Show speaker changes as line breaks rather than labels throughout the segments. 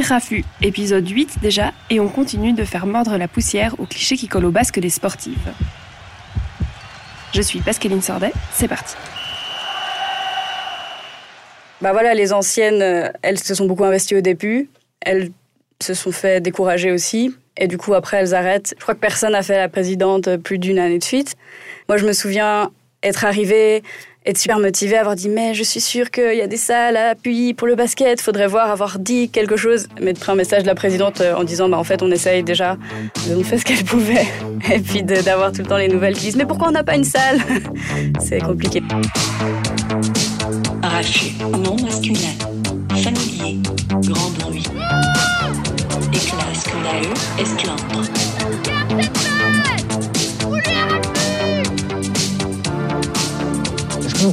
Rafu, épisode 8 déjà, et on continue de faire mordre la poussière aux clichés qui collent au basque des sportives. Je suis Pascaline Sordet, c'est parti.
Bah voilà, les anciennes, euh, elles se sont beaucoup investies au début. Elles se sont fait décourager aussi. Et du coup, après, elles arrêtent. Je crois que personne n'a fait la présidente plus d'une année de suite. Moi, je me souviens être arrivée, être super motivée, avoir dit mais je suis sûre qu'il y a des salles à appui pour le basket, faudrait voir avoir dit quelque chose, mettre un message de la présidente euh, en disant bah en fait on essaye déjà, on fait ce qu'elle pouvait, et puis d'avoir tout le temps les nouvelles qui disent mais pourquoi on n'a pas une salle? C'est compliqué.
Arraché, non masculin, familier, grand bruit, éclat scandaleux.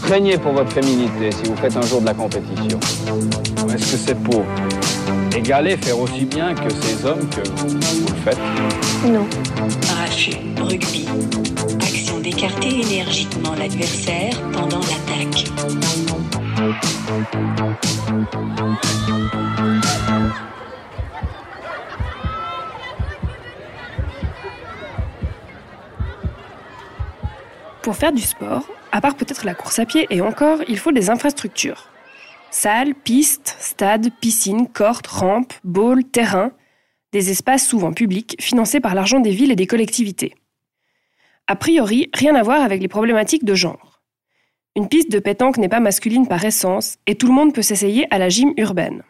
Craignez pour votre féminité si vous faites un jour de la compétition Ou est-ce que c'est pour égaler, faire aussi bien que ces hommes que vous, vous le faites
Non.
Arraché, rugby, action d'écarter énergiquement l'adversaire pendant l'attaque.
Pour faire du sport, à part peut-être la course à pied et encore, il faut des infrastructures. Salles, pistes, stades, piscines, cordes, rampes, bowls, terrains, des espaces souvent publics financés par l'argent des villes et des collectivités. A priori, rien à voir avec les problématiques de genre. Une piste de pétanque n'est pas masculine par essence et tout le monde peut s'essayer à la gym urbaine.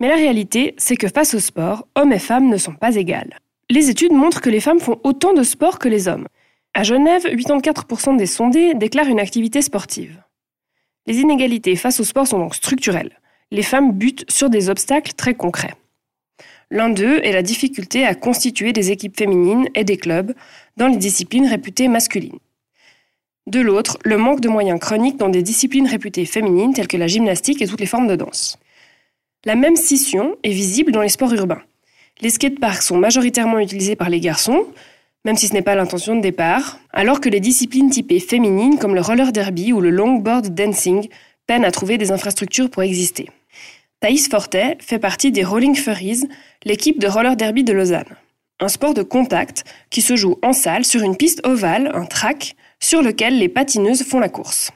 Mais la réalité, c'est que face au sport, hommes et femmes ne sont pas égales. Les études montrent que les femmes font autant de sport que les hommes. À Genève, 84% des sondés déclarent une activité sportive. Les inégalités face au sport sont donc structurelles. Les femmes butent sur des obstacles très concrets. L'un d'eux est la difficulté à constituer des équipes féminines et des clubs dans les disciplines réputées masculines. De l'autre, le manque de moyens chroniques dans des disciplines réputées féminines telles que la gymnastique et toutes les formes de danse. La même scission est visible dans les sports urbains. Les skateparks sont majoritairement utilisés par les garçons, même si ce n'est pas l'intention de départ, alors que les disciplines typées féminines comme le roller derby ou le longboard dancing peinent à trouver des infrastructures pour exister. Thaïs Fortet fait partie des Rolling Furries, l'équipe de roller derby de Lausanne. Un sport de contact qui se joue en salle sur une piste ovale, un track, sur lequel les patineuses font la course.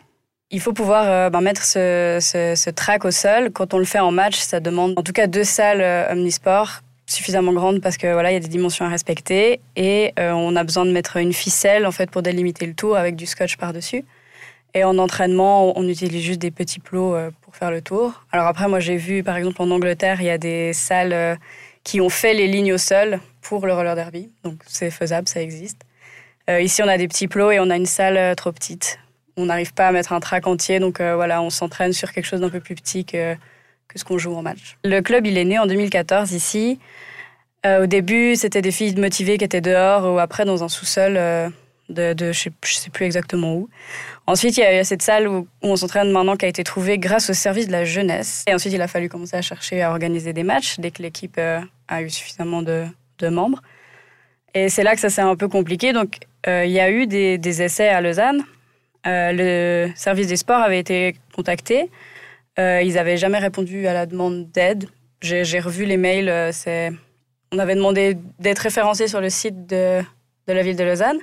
Il faut pouvoir euh, ben, mettre ce, ce, track au sol. Quand on le fait en match, ça demande en tout cas deux salles euh, omnisport suffisamment grandes parce que voilà, il y a des dimensions à respecter et euh, on a besoin de mettre une ficelle en fait pour délimiter le tour avec du scotch par-dessus. Et en entraînement, on utilise juste des petits plots euh, pour faire le tour. Alors après, moi j'ai vu par exemple en Angleterre, il y a des salles euh, qui ont fait les lignes au sol pour le roller derby. Donc c'est faisable, ça existe. Ici, on a des petits plots et on a une salle trop petite. On n'arrive pas à mettre un track entier, donc voilà, on s'entraîne sur quelque chose d'un peu plus petit que, que ce qu'on joue en match. Le club, il est né en 2014 ici. Euh, au début, c'était des filles motivées qui étaient dehors ou après dans un sous-sol euh, de, je sais, sais plus exactement où. Ensuite, il y a eu cette salle où, on s'entraîne maintenant qui a été trouvée grâce au service de la jeunesse. Et ensuite, il a fallu commencer à chercher à organiser des matchs dès que l'équipe euh, a eu suffisamment de, membres. Et c'est là que ça s'est un peu compliqué. Donc, il y a eu des, essais à Lausanne. Le service des sports avait été contacté. Euh, ils n'avaient jamais répondu à la demande d'aide. J'ai revu les mails. euh, On avait demandé d'être référencé sur le site de, la ville de Lausanne.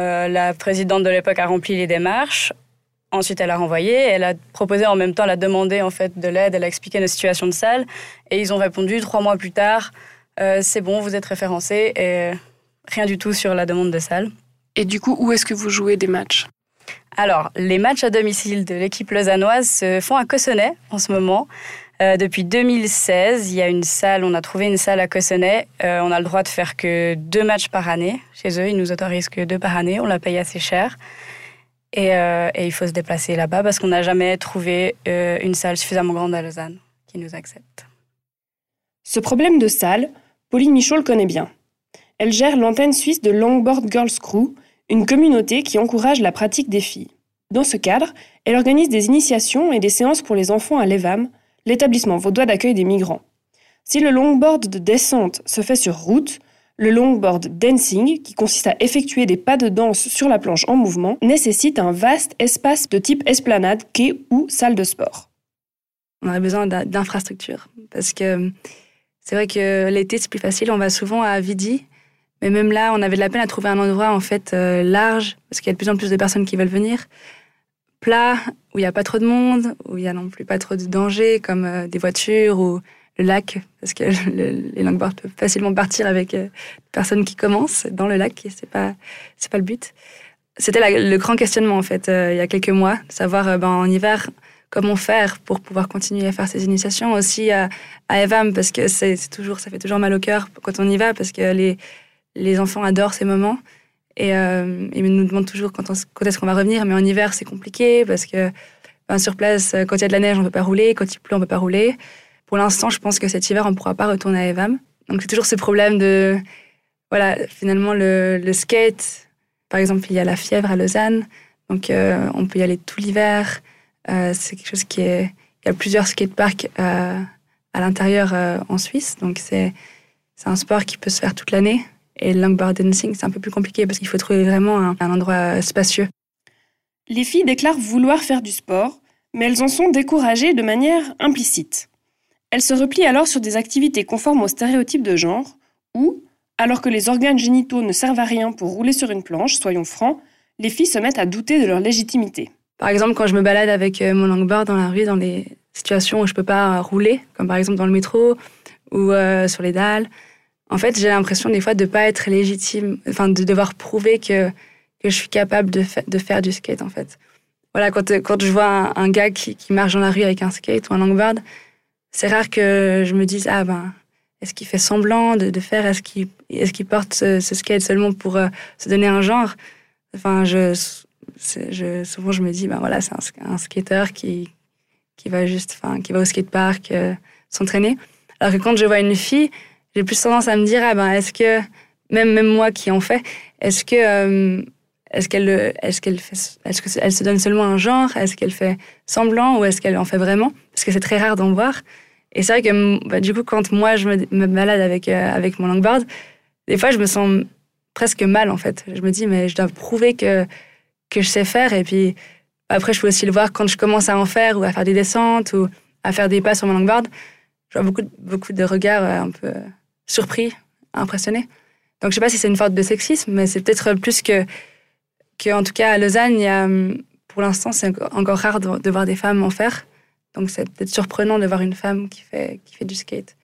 Euh, la présidente de l'époque a rempli les démarches. Ensuite, elle a renvoyé. Elle a proposé en même temps, elle a demandé en fait de l'aide. Elle a expliqué notre situation de salle. Et ils ont répondu trois mois plus tard c'est bon, vous êtes référencé. Et rien du tout sur la demande de salle.
Et du coup, où est-ce que vous jouez des matchs?
Alors, les matchs à domicile de l'équipe lausannoise se font à Cossonay en ce moment. Euh, depuis 2016, il y a une salle, on a trouvé une salle à Cossonay. Euh, on a le droit de faire que deux matchs par année. Chez eux, ils nous autorisent que deux par année. On la paye assez cher. Et, euh, et il faut se déplacer là-bas parce qu'on n'a jamais trouvé une salle suffisamment grande à Lausanne qui nous accepte.
Ce problème de salle, Pauline Michaud le connaît bien. Elle gère l'antenne suisse de Longboard Girls Crew, une communauté qui encourage la pratique des filles. Dans ce cadre, elle organise des initiations et des séances pour les enfants à l'EVAM, l'établissement vaudois d'accueil des migrants. Si le longboard de descente se fait sur route, le longboard dancing, qui consiste à effectuer des pas de danse sur la planche en mouvement, nécessite un vaste espace de type esplanade, quai ou salle de sport.
on aurait besoin d'infrastructures. Parce que c'est vrai que l'été, c'est plus facile. On va souvent à Vidi. Mais même là, on avait de la peine à trouver un endroit en fait euh, large, parce qu'il y a de plus en plus de personnes qui veulent venir. Plat, où il n'y a pas trop de monde, où il n'y a non plus pas trop de dangers, comme euh, des voitures ou le lac, parce que les longboards peuvent facilement partir avec euh, des personnes qui commencent dans le lac, et c'est pas, c'est pas le but. C'était le grand questionnement, en fait, il y a quelques mois, savoir ben, en hiver, comment faire pour pouvoir continuer à faire ces initiations aussi à, à Evam parce que c'est toujours ça fait toujours mal au cœur quand on y va parce que les les enfants adorent ces moments. Et euh, ils nous demandent toujours quand, est-ce qu'on va revenir. Mais en hiver c'est compliqué parce que ben, sur place quand il y a de la neige on peut pas rouler. Quand il pleut on peut pas rouler. Pour l'instant je pense que cet hiver on pourra pas retourner à Evam. Donc c'est toujours ce problème de voilà finalement le, skate. Par exemple il y a la fièvre à Lausanne. Donc euh, on peut y aller tout l'hiver. Euh, c'est quelque chose qui est. Il y a plusieurs skateparks euh, à l'intérieur euh, en Suisse, donc c'est un sport qui peut se faire toute l'année. Et le longboard dancing, c'est un peu plus compliqué parce qu'il faut trouver vraiment un, un, endroit spacieux.
Les filles déclarent vouloir faire du sport, mais elles en sont découragées de manière implicite. Elles se replient alors sur des activités conformes aux stéréotypes de genre, ou, alors que les organes génitaux ne servent à rien pour rouler sur une planche, soyons francs, les filles se mettent à douter de leur légitimité.
Par exemple, quand je me balade avec euh, mon longboard dans la rue, dans des situations où je peux pas rouler, comme par exemple dans le métro ou euh, sur les dalles, en fait, j'ai l'impression des fois de pas être légitime, enfin de devoir prouver que, que je suis capable de, de faire du skate, en fait. Voilà, quand, quand je vois un, gars qui, qui, marche dans la rue avec un skate ou un longboard, c'est rare que je me dise, ah ben, est-ce qu'il fait semblant de, de faire, est-ce qu'il est qu'il porte ce, ce, skate seulement pour euh, se donner un genre? Enfin, je, je, souvent je me dis, ben voilà, c'est un, un, skater qui, qui va juste, enfin, qui va au skatepark euh, s'entraîner. Alors que quand je vois une fille, j'ai plus tendance à me dire, ah ben, est-ce que, même, même moi qui en fais, est-ce que, euh, est-ce qu'elle, est-ce qu'elle est-ce qu'elle se donne seulement un genre, est-ce qu'elle fait semblant ou est-ce qu'elle en fait vraiment? Parce que c'est très rare d'en voir. Et c'est vrai que, bah, du coup, quand moi je me, balade avec, euh, avec mon longboard, des fois je me sens presque mal en fait. Je me dis, mais je dois prouver que, que je sais faire. Et puis après, je peux aussi le voir quand je commence à en faire ou à faire des descentes ou à faire des pas sur mon longboard. Je vois beaucoup, beaucoup de regards euh, un peu surpris, impressionnés. Donc je sais pas si c'est une forme de sexisme, mais c'est peut-être plus que, que, en tout cas à Lausanne, y a, pour l'instant, c'est encore rare de, de, voir des femmes en faire. Donc c'est peut-être surprenant de voir une femme qui fait, qui fait du skate.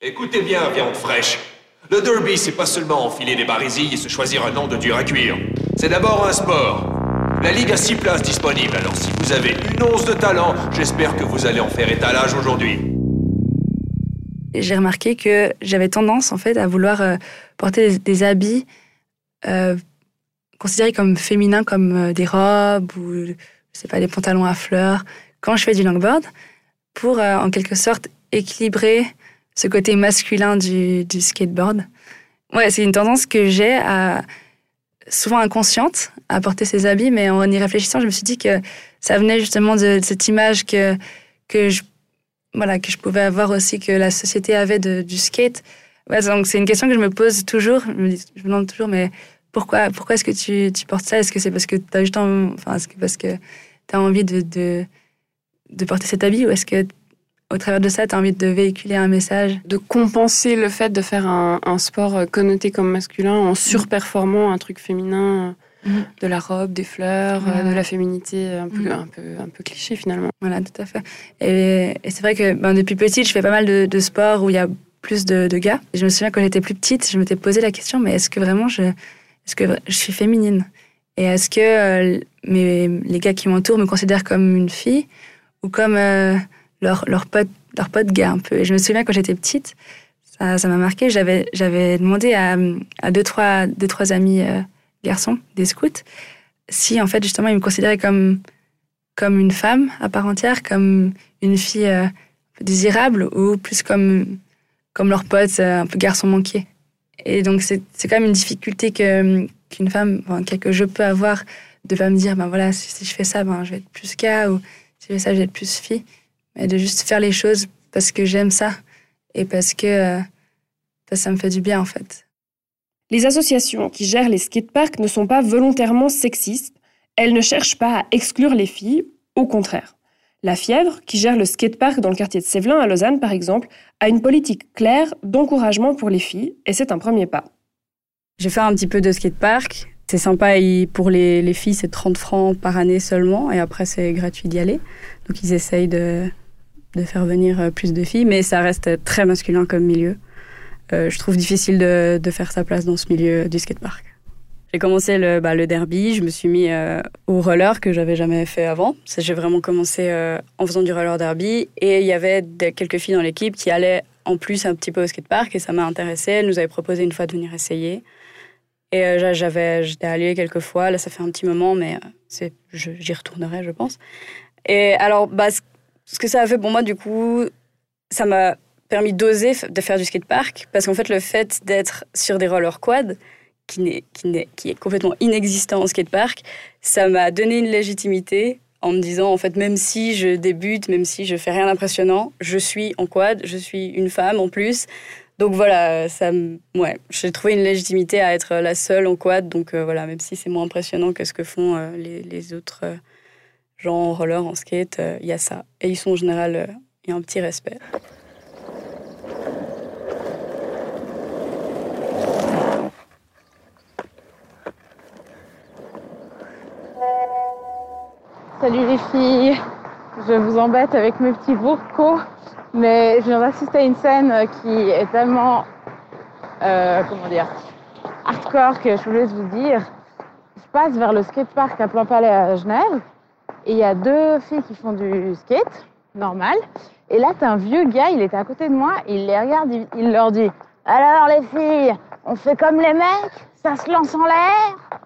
Écoutez bien, viande fraîche. Le derby, c'est pas seulement enfiler des barésilles et se choisir un nom de dur à cuire. C'est d'abord un sport. La Ligue a six places disponibles, alors si vous avez une once de talent, j'espère que vous allez en faire étalage aujourd'hui.
J'ai remarqué que j'avais tendance, en fait, à vouloir euh, porter des, habits euh, considérés comme féminins, comme euh, des robes ou, je pas, des pantalons à fleurs, quand je fais du longboard, pour, en quelque sorte, équilibrer ce côté masculin du, skateboard. Ouais, c'est une tendance que j'ai souvent inconsciente à porter ces habits, mais en y réfléchissant, je me suis dit que ça venait justement de, de cette image que, que, je, voilà, que je pouvais avoir aussi, que la société avait de, du skate. Ouais, donc c'est une question que je me pose toujours. Je me, dis, je me demande toujours, mais pourquoi, pourquoi est-ce que tu, tu portes ça? Est-ce que c'est parce que tu as juste envie, enfin, est-ce que parce que tu as envie de, de, de porter cet habit ou est-ce que au travers de ça, tu as envie de véhiculer un message?
De compenser le fait de faire un, un sport connoté comme masculin en surperformant un truc féminin, mmh. de la robe, des fleurs, mmh. de la féminité, un peu, mmh. un, peu, un peu cliché finalement.
Voilà, tout à fait. Et, et c'est vrai que ben, depuis petite, je fais pas mal de, de sports où il y a plus de, de, gars. Et je me souviens quand j'étais plus petite, je m'étais posé la question, mais est-ce que vraiment je, est-ce que je suis féminine? Et est-ce que euh, mes, les gars qui m'entourent me considèrent comme une fille ou comme... Euh, leur, leur, pote, leur pote gars un peu? Et je me souviens quand j'étais petite, ça, m'a marqué. J'avais, j'avais demandé à, à deux, trois, deux, trois amis euh, garçons des scouts si, en fait, justement, ils me considéraient comme, comme une femme à part entière, comme une fille euh, désirable ou plus comme, comme leur pote, euh, un peu garçon manqué. Et donc, c'est, quand même une difficulté qu'une femme, bon, que je peux avoir, de pas me dire, ben voilà, si, je fais ça, ben, je vais être plus gars, ou si je fais ça, je vais être plus fille et de juste faire les choses parce que j'aime ça et parce que, euh, parce que ça me fait du bien en fait.
Les associations qui gèrent les skateparks ne sont pas volontairement sexistes, elles ne cherchent pas à exclure les filles, au contraire. La Fièvre, qui gère le skatepark dans le quartier de Sévelin à Lausanne par exemple, a une politique claire d'encouragement pour les filles et c'est un premier pas.
J'ai fait un petit peu de skatepark. C'est sympa, pour les, filles, c'est 30 francs par année seulement et après c'est gratuit d'y aller. Donc ils essayent de, faire venir euh, plus de filles, mais ça reste très masculin comme milieu. Euh, je trouve difficile de, faire sa place dans ce milieu du skatepark. J'ai commencé le, bah, derby, je me suis mis euh, au roller que j'avais jamais fait avant. J'ai vraiment commencé euh, en faisant du roller derby et il y avait quelques filles dans l'équipe qui allaient en plus un petit peu au skatepark et ça m'a intéressé. Elles nous avaient proposé une fois de venir essayer. Et j'avais, j'étais allée quelques fois, là ça fait un petit moment, mais j'y retournerai, je pense. Et alors, bah, ce que ça a fait pour moi, du coup, ça m'a permis d'oser de faire du skatepark parce qu'en fait, le fait d'être sur des rollers quad, qui, qui, qui est complètement inexistant en skatepark, ça m'a donné une légitimité en me disant, en fait, même si je débute, même si je fais rien d'impressionnant, je suis en quad, je suis une femme en plus. Donc voilà, ça, ouais, j'ai trouvé une légitimité à être la seule en quad. Donc euh, voilà, même si c'est moins impressionnant que ce que font euh, les, les, autres euh, gens en roller, en skate, il y a ça. Et ils sont en général, il y a un petit respect.
Salut les filles, je vous embête avec mes petits vocaux, mais je viens d'assister à une scène qui est tellement, euh, comment dire, hardcore que je voulais vous dire. Je passe vers le skatepark à Plan Palais à Genève et il y a deux filles qui font du skate, normal. Et là, t'as un vieux gars, il était à côté de moi, il les regarde, il leur dit Alors les filles, on fait comme les mecs, ça se lance en l'air?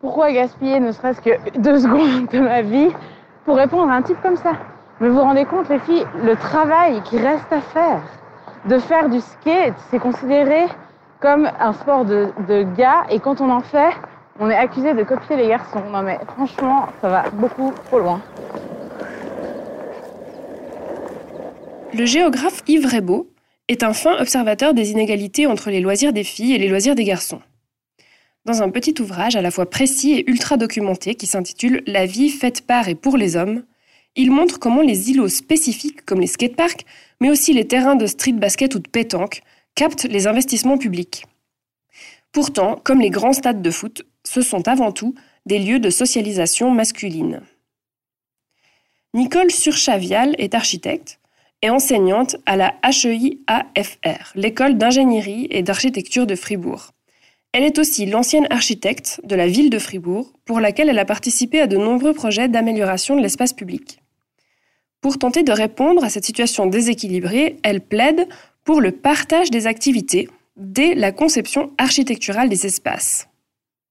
Pourquoi gaspiller ne serait-ce que deux secondes de ma vie pour répondre à un type comme ça? Mais vous vous rendez compte, les filles, le travail qui reste à faire, de faire du skate, c'est considéré comme un sport de, gars, et quand on en fait, on est accusé de copier les garçons. Non mais franchement, ça va beaucoup trop loin.
Le géographe Yves Rebaud est un fin observateur des inégalités entre les loisirs des filles et les loisirs des garçons dans un petit ouvrage à la fois précis et ultra documenté qui s'intitule La vie faite par et pour les hommes. Il montre comment les îlots spécifiques comme les skateparks, mais aussi les terrains de street basket ou de pétanque, captent les investissements publics. Pourtant, comme les grands stades de foot, ce sont avant tout des lieux de socialisation masculine. Nicole Surchavial est architecte et enseignante à la HEI-AFR, l'école d'ingénierie et d'architecture de Fribourg. Elle est aussi l'ancienne architecte de la ville de Fribourg, pour laquelle elle a participé à de nombreux projets d'amélioration de l'espace public. Pour tenter de répondre à cette situation déséquilibrée, elle plaide pour le partage des activités dès la conception architecturale des espaces.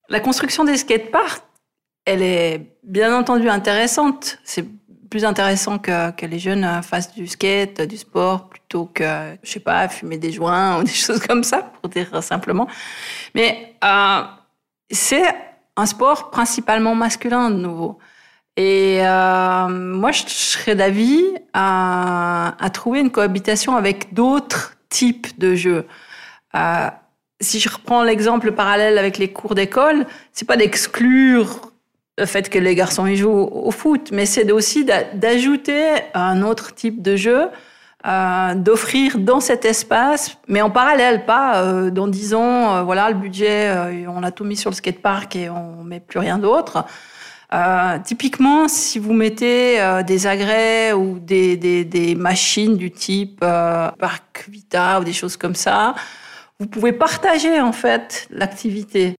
La construction des skateparks, elle est bien entendu intéressante. Plus intéressant que, que, les jeunes fassent du skate, du sport, plutôt que, je sais pas, fumer des joints ou des choses comme ça, pour dire simplement. Mais euh, c'est un sport principalement masculin, de nouveau. Et euh, moi, je serais d'avis à, trouver une cohabitation avec d'autres types de jeux. Euh, si je reprends l'exemple parallèle avec les cours d'école, c'est pas d'exclure le fait que les garçons y jouent au foot, mais c'est aussi d'ajouter un autre type de jeu, euh, d'offrir dans cet espace, mais en parallèle, pas euh, dans disant, euh, voilà, le budget, euh, on a tout mis sur le skatepark et on met plus rien d'autre. Typiquement, si vous mettez des agrès ou des, des, des, machines du type Parc Vita ou des choses comme ça, vous pouvez partager en fait l'activité.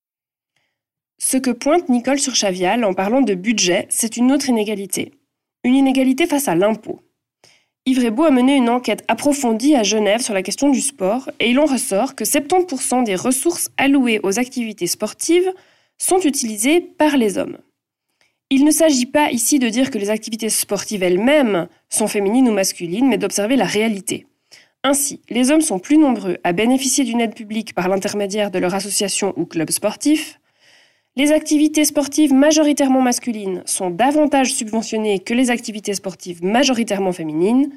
Ce que pointe Nicole Surchavial en parlant de budget, c'est une autre inégalité. Une inégalité face à l'impôt. Yves Rebaud a mené une enquête approfondie à Genève sur la question du sport et il en ressort que 70% des ressources allouées aux activités sportives sont utilisées par les hommes. Il ne s'agit pas ici de dire que les activités sportives elles-mêmes sont féminines ou masculines, mais d'observer la réalité. Ainsi, les hommes sont plus nombreux à bénéficier d'une aide publique par l'intermédiaire de leur association ou club sportif, les activités sportives majoritairement masculines sont davantage subventionnées que les activités sportives majoritairement féminines,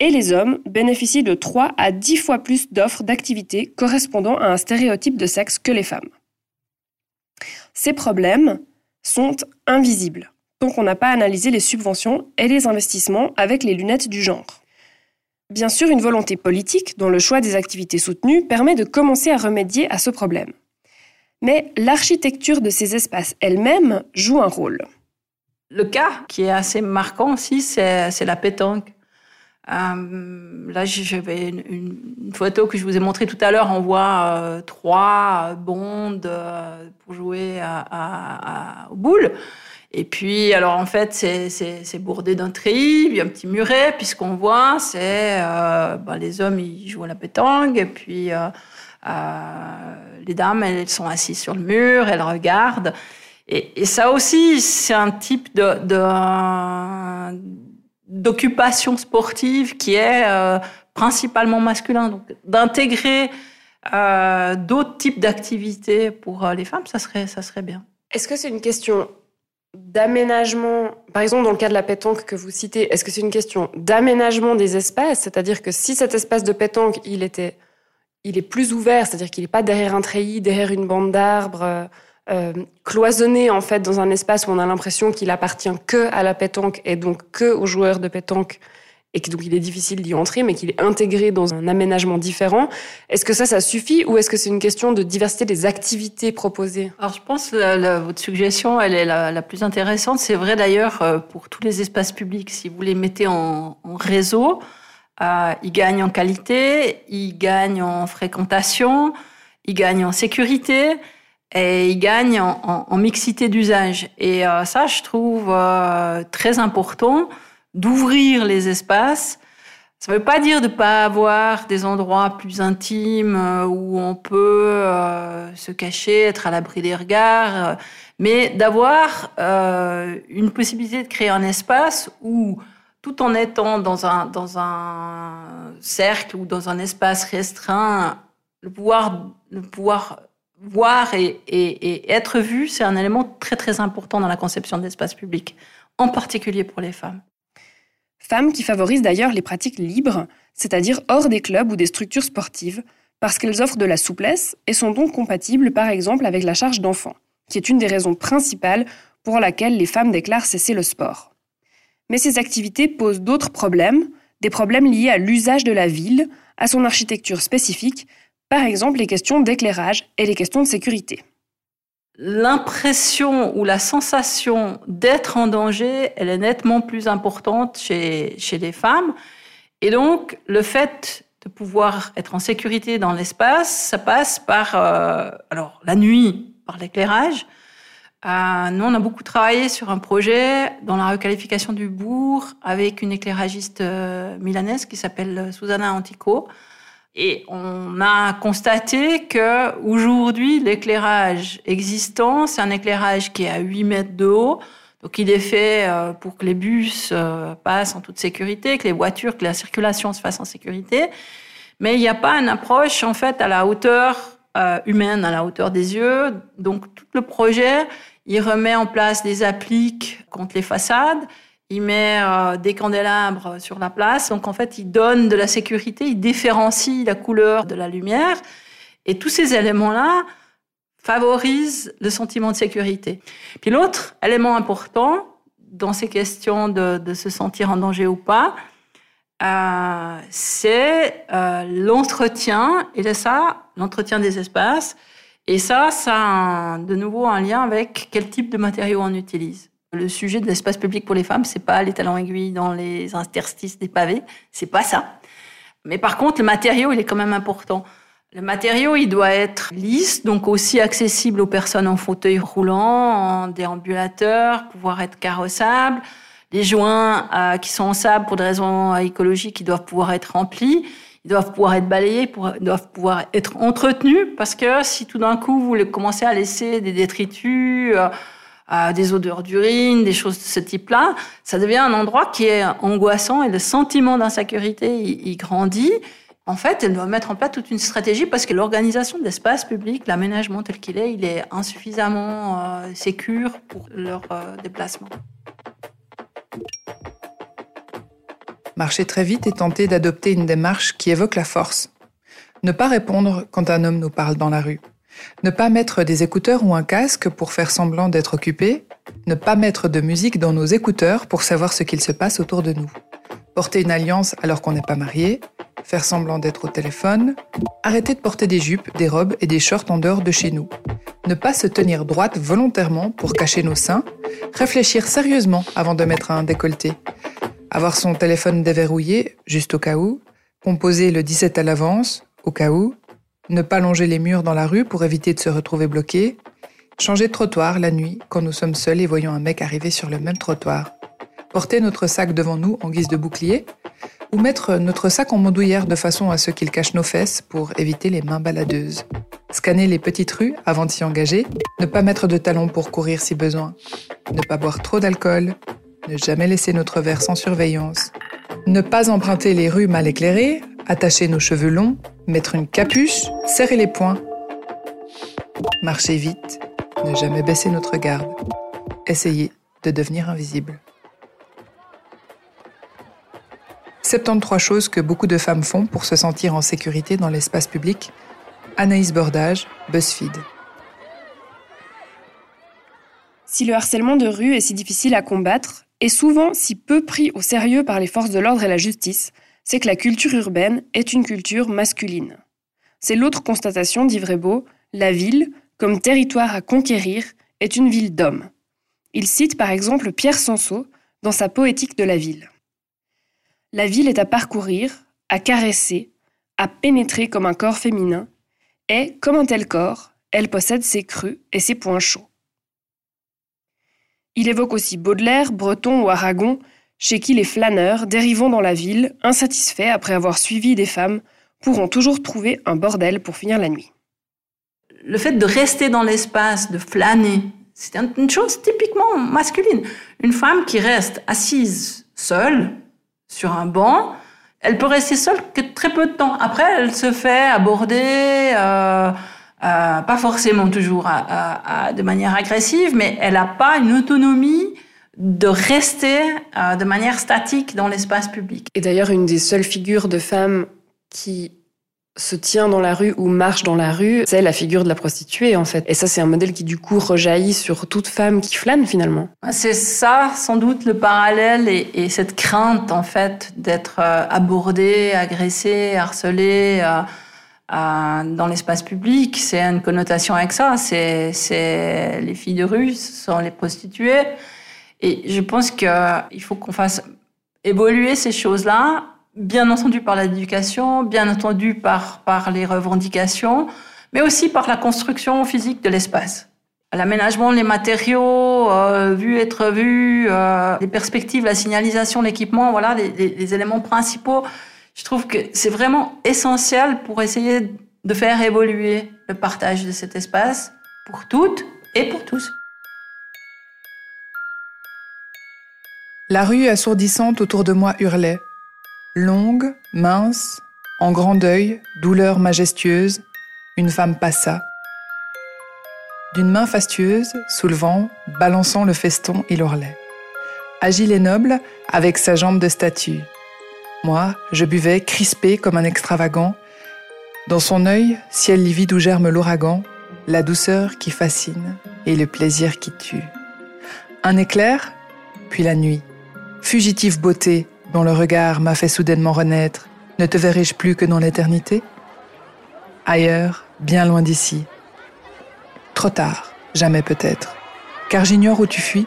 et les hommes bénéficient de 3 à 10 fois plus d'offres d'activités correspondant à un stéréotype de sexe que les femmes. Ces problèmes sont invisibles, tant qu'on n'a pas analysé les subventions et les investissements avec les lunettes du genre. Bien sûr, une volonté politique, dont le choix des activités soutenues, permet de commencer à remédier à ce problème. Mais l'architecture de ces espaces elle-même joue un rôle.
Le cas qui est assez marquant aussi, c'est la pétanque. Euh, là, j'avais une, photo que je vous ai montrée tout à l'heure. On voit euh, trois bondes euh, pour jouer à, aux boules. Et puis, alors en fait, c'est bordé d'un y a un petit muret. Puis ce qu'on voit, c'est ben, les hommes, ils jouent à la pétanque. Et puis les dames, elles sont assises sur le mur, elles regardent. Et, ça aussi, c'est un type d'occupation sportive qui est euh, principalement masculin. Donc d'intégrer euh, d'autres types d'activités pour euh, les femmes, ça serait, ça serait bien.
Est-ce que c'est une question d'aménagement, par exemple dans le cas de la pétanque que vous citez, est-ce que c'est une question d'aménagement des espaces? C'est-à-dire que si cet espace de pétanque, il, était, il est plus ouvert, c'est-à-dire qu'il n'est pas derrière un treillis, derrière une bande d'arbres, euh, cloisonné en fait dans un espace où on a l'impression qu'il appartient que à la pétanque et donc que aux joueurs de pétanque et que donc il est difficile d'y entrer, mais qu'il est intégré dans un aménagement différent. Est-ce que ça, ça suffit ou est-ce que c'est une question de diversité des activités proposées?
Alors je pense que votre suggestion, elle est la, plus intéressante. C'est vrai d'ailleurs euh, pour tous les espaces publics. Si vous les mettez en, réseau, euh, ils gagnent en qualité, ils gagnent en fréquentation, ils gagnent en sécurité et ils gagnent en, mixité d'usage. Et euh, ça, je trouve euh, très important d'ouvrir les espaces. Ça ne veut pas dire de ne pas avoir des endroits plus intimes euh, où on peut se cacher, être à l'abri des regards, mais d'avoir une possibilité de créer un espace où, tout en étant dans un, cercle ou dans un espace restreint, le pouvoir, le pouvoir voir et, être vu, c'est un élément très très important dans la conception de l'espace public, en particulier pour les femmes.
Femmes qui favorisent d'ailleurs les pratiques libres, c'est-à-dire hors des clubs ou des structures sportives, parce qu'elles offrent de la souplesse et sont donc compatibles par exemple avec la charge d'enfant, qui est une des raisons principales pour laquelle les femmes déclarent cesser le sport. Mais ces activités posent d'autres problèmes, des problèmes liés à l'usage de la ville, à son architecture spécifique, par exemple, les questions d'éclairage et les questions de sécurité.
L'impression ou la sensation d'être en danger, elle est nettement plus importante chez, chez les femmes. Et donc, le fait de pouvoir être en sécurité dans l'espace, ça passe par, euh, alors, la nuit, par l'éclairage. Euh, nous, on a beaucoup travaillé sur un projet dans la requalification du bourg avec une éclairagiste euh, milanaise qui s'appelle Susanna Antico. Et on a constaté que aujourd'hui, l'éclairage existant, c'est un éclairage qui est à 8 mètres de haut. Donc, il est fait euh, pour que les bus euh, passent en toute sécurité, que les voitures, que la circulation se fasse en sécurité. Mais il n'y a pas une approche, en fait, à la hauteur euh, humaine, à la hauteur des yeux. Donc, tout le projet, il remet en place des appliques contre les façades il met euh, des candélabres sur la place. Donc en fait, il donne de la sécurité, il différencie la couleur de la lumière. Et tous ces éléments-là favorisent le sentiment de sécurité. Puis l'autre élément important dans ces questions de, se sentir en danger ou pas, euh, c'est euh, l'entretien, et ça, l'entretien des espaces. Et ça, ça a de nouveau un lien avec quel type de matériaux on utilise. Le sujet de l'espace public pour les femmes, c'est pas les talons aiguilles dans les interstices des pavés, c'est pas ça. Mais par contre, le matériau, il est quand même important. Le matériau, il doit être lisse, donc aussi accessible aux personnes en fauteuil roulant, en déambulateur, pouvoir être carrossable. Les joints euh, qui sont en sable pour des raisons écologiques, ils doivent pouvoir être remplis. Ils doivent pouvoir être balayés, ils doivent pouvoir être entretenus, parce que si tout d'un coup vous commencez à laisser des détritus, euh, des odeurs d'urine, des choses de ce type-là, ça devient un endroit qui est angoissant et le sentiment d'insécurité, il, grandit. En fait, elle doit mettre en place toute une stratégie parce que l'organisation de l'espace public, l'aménagement tel qu'il est, il est insuffisamment euh, pour leur euh, déplacement.
Marcher très vite et tenter d'adopter une démarche qui évoque la force. Ne pas répondre quand un homme nous parle dans la rue. Ne pas mettre des écouteurs ou un casque pour faire semblant d'être occupé. Ne pas mettre de musique dans nos écouteurs pour savoir ce qu'il se passe autour de nous. Porter une alliance alors qu'on n'est pas marié. Faire semblant d'être au téléphone. Arrêter de porter des jupes, des robes et des shorts en dehors de chez nous. Ne pas se tenir droite volontairement pour cacher nos seins. Réfléchir sérieusement avant de mettre un décolleté. Avoir son téléphone déverrouillé, juste au cas où. Composer le 17 à l'avance, au cas où ne pas longer les murs dans la rue pour éviter de se retrouver bloqué, changer de trottoir la nuit quand nous sommes seuls et voyons un mec arriver sur le même trottoir, porter notre sac devant nous en guise de bouclier, ou mettre notre sac en mondouillère de façon à ce qu'il cache nos fesses pour éviter les mains baladeuses. Scanner les petites rues avant de s'y engager, ne pas mettre de talons pour courir si besoin, ne pas boire trop d'alcool, ne jamais laisser notre verre sans surveillance, ne pas emprunter les rues mal éclairées, attacher nos cheveux longs, mettre une capuche, serrer les poings, marcher vite, ne jamais baisser notre garde, essayer de devenir invisible. 73 choses que beaucoup de femmes font pour se sentir en sécurité dans l'espace public. Anaïs Bordage, BuzzFeed.
Si le harcèlement de rue est si difficile à combattre, et souvent si peu pris au sérieux par les forces de l'ordre et la justice, c'est que la culture urbaine est une culture masculine. C'est l'autre constatation d'Yves la ville, comme territoire à conquérir, est une ville d'hommes. Il cite par exemple Pierre Sansot dans sa poétique de la ville. La ville est à parcourir, à caresser, à pénétrer comme un corps féminin, et, comme un tel corps, elle possède ses creux et ses points chauds. Il évoque aussi Baudelaire, Breton ou Aragon, chez qui les flâneurs, dérivant dans la ville, insatisfaits après avoir suivi des femmes, pourront toujours trouver un bordel pour finir la nuit.
Le fait de rester dans l'espace, de flâner, c'est une chose typiquement masculine. Une femme qui reste assise seule sur un banc, elle peut rester seule que très peu de temps. Après, elle se fait aborder, euh, euh, pas forcément toujours de manière agressive, mais elle n'a pas une autonomie de rester euh, de manière statique dans l'espace public.
Et d'ailleurs, une des seules figures de femmes qui se tient dans la rue ou marche dans la rue, c'est la figure de la prostituée en fait. Et ça, c'est un modèle qui du coup rejaillit sur toute femme qui flâne finalement.
C'est ça, sans doute, le parallèle et, cette crainte en fait d'être euh, abordée, agressée, harcelée. Euh, dans l'espace public, c'est une connotation avec ça. C'est les filles de rue, ce sont les prostituées. Et je pense qu'il faut qu'on fasse évoluer ces choses-là, bien entendu par l'éducation, bien entendu par, les revendications, mais aussi par la construction physique de l'espace. L'aménagement, les matériaux, euh, vu, être vu, euh, les perspectives, la signalisation, l'équipement, voilà les éléments principaux. Je trouve que c'est vraiment essentiel pour essayer de faire évoluer le partage de cet espace pour toutes et pour tous.
La rue assourdissante autour de moi hurlait. Longue, mince, en grand deuil, douleur majestueuse, une femme passa. D'une main fastueuse, soulevant, balançant le feston, il hurlait. Agile et noble, avec sa jambe de statue. Moi, je buvais, crispé comme un extravagant. Dans son œil, ciel livide où germe l'ouragan, la douceur qui fascine et le plaisir qui tue. Un éclair, puis la nuit. Fugitive beauté dont le regard m'a fait soudainement renaître, ne te verrai-je plus que dans l'éternité? Ailleurs, bien loin d'ici. Trop tard, jamais peut-être. Car j'ignore où tu fuis,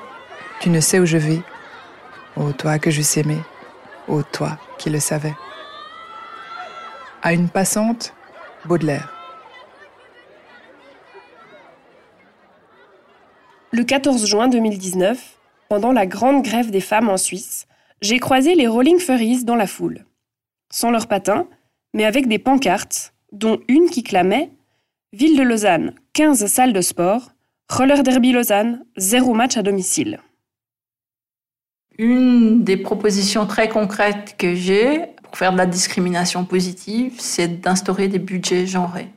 tu ne sais où je vais. Ô toi que j'eusse aimé, ô toi qui le savais. À une passante, Baudelaire.
Le 14 juin 2019, pendant la grande grève des femmes en Suisse, j'ai croisé les Rolling Furries dans la foule. Sans leurs patins, mais avec des pancartes, dont une qui clamait Ville de Lausanne, 15 salles de sport, Roller Derby Lausanne, zéro match à domicile.
Une des propositions très concrètes que j'ai pour faire de la discrimination positive, c'est d'instaurer des budgets genrés.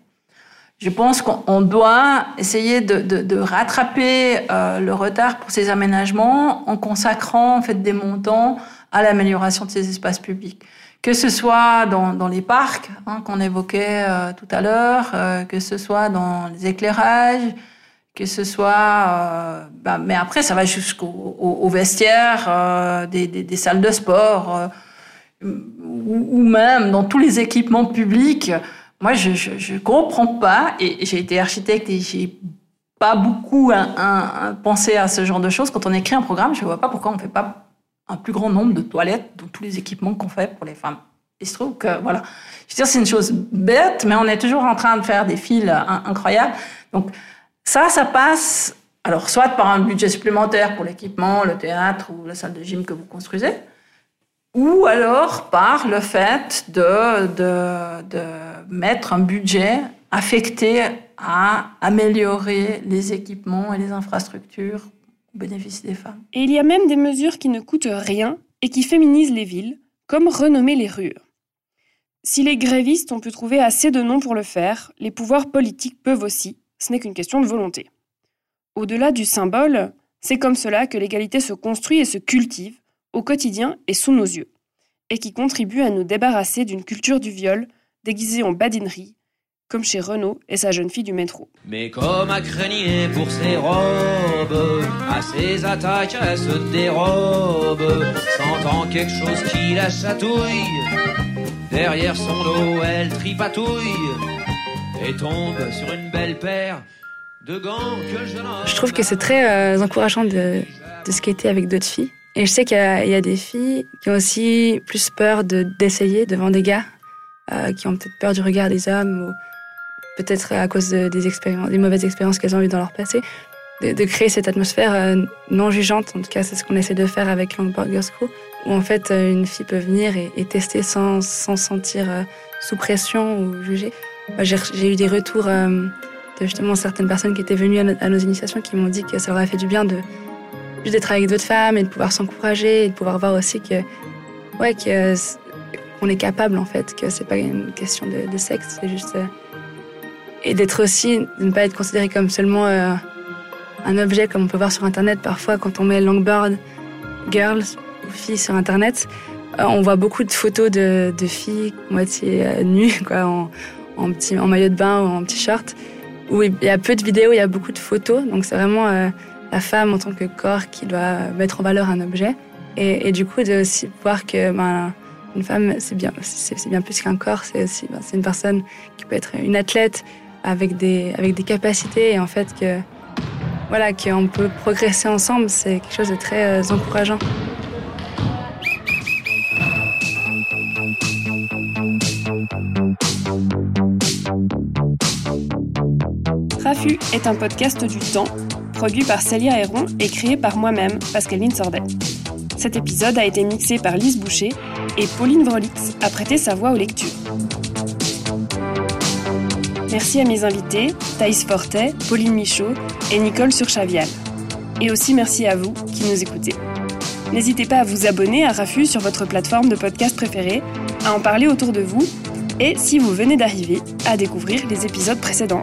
Je pense qu'on doit essayer de, rattraper euh, le retard pour ces aménagements en consacrant en fait des montants à l'amélioration de ces espaces publics. que ce soit dans, les parcs hein, qu'on évoquait euh, tout à l'heure, euh, que ce soit dans les éclairages, que ce soit... Euh, mais après, ça va jusqu'au au, au vestiaire, euh, des, salles de sport, euh, ou, même dans tous les équipements publics. Moi, je ne comprends pas, et j'ai été architecte et j'ai pas beaucoup pensé à ce genre de choses. Quand on écrit un programme, je ne vois pas pourquoi on ne fait pas un plus grand nombre de toilettes dans tous les équipements qu'on fait pour les femmes. Il se trouve que, voilà, je veux dire, c'est une chose bête, mais on est toujours en train de faire des fils incroyables. Donc, ça, ça passe, alors, soit par un budget supplémentaire pour l'équipement, le théâtre ou la salle de gym que vous construisez, ou alors par le fait de, mettre un budget affecté à améliorer les équipements et les infrastructures au bénéfice des femmes.
Et il y a même des mesures qui ne coûtent rien et qui féminisent les villes, comme renommer les rues. Si les grévistes ont pu trouver assez de noms pour le faire, les pouvoirs politiques peuvent aussi, ce n'est qu'une question de volonté. Au-delà du symbole, c'est comme cela que l'égalité se construit et se cultive, au quotidien et sous nos yeux, et qui contribue à nous débarrasser d'une culture du viol déguisée en badinerie, comme chez Renault et sa jeune fille du métro.
Mais comme à craigner pour ses robes, à ses attaques elle se dérobe, sentant quelque chose qui la chatouille. Derrière son dos, elle tripatouille et tombe sur une belle paire je
trouve que c'est très euh, encourageant de, de skater avec d'autres filles. Et je sais qu'il y, a des filles qui ont aussi plus peur d'essayer de, devant des gars, euh, qui ont peut-être peur du regard des hommes ou peut-être à cause de, des, mauvaises expériences qu'elles ont eues dans leur passé, de, créer cette atmosphère euh, non jugeante. En tout cas, c'est ce qu'on essaie de faire avec Longboard Girls Crew, où en fait une fille peut venir et, tester sans, sans sentir sous pression ou jugée. J'ai eu des retours justement certaines personnes qui étaient venues à, no, à nos initiations qui m'ont dit que ça leur a fait du bien de juste d'être avec d'autres femmes et de pouvoir s'encourager et de pouvoir voir aussi que ouais que qu'on est capable en fait que c'est pas une question de, de sexe c'est juste euh, et d'être aussi, de ne pas être considéré comme seulement euh, un objet comme on peut voir sur Internet. Parfois, quand on met Longboard Girls ou filles sur Internet, euh, on voit beaucoup de photos de, de filles moitié euh, nues, quoi, en, en, petit, en maillot de bain ou en petit short. Où il y a peu de vidéos, il y a beaucoup de photos. Donc c'est vraiment euh, la femme en tant que corps qui doit mettre en valeur un objet. Et, et du coup, de aussi voir que ben, une femme, c'est bien, c'est bien plus qu'un corps. C'est aussi, ben, c'est une personne qui peut être une athlète, avec des, avec des capacités et en fait que voilà qu'on peut progresser ensemble, c'est quelque chose de très euh, encourageant.
Est un podcast du temps, produit par Célia Héron et créé par moi-même, Pascaline Sordet. Cet épisode a été mixé par Lise Boucher et Pauline Vrolitz a prêté sa voix aux lectures. Merci à mes invités, Thaïs Fortet, Pauline Michaud et Nicole Surchavial. Et aussi merci à vous qui nous écoutez. N'hésitez pas à vous abonner à Rafu sur votre plateforme de podcast préférée, à en parler autour de vous et, si vous venez d'arriver, à découvrir les épisodes précédents.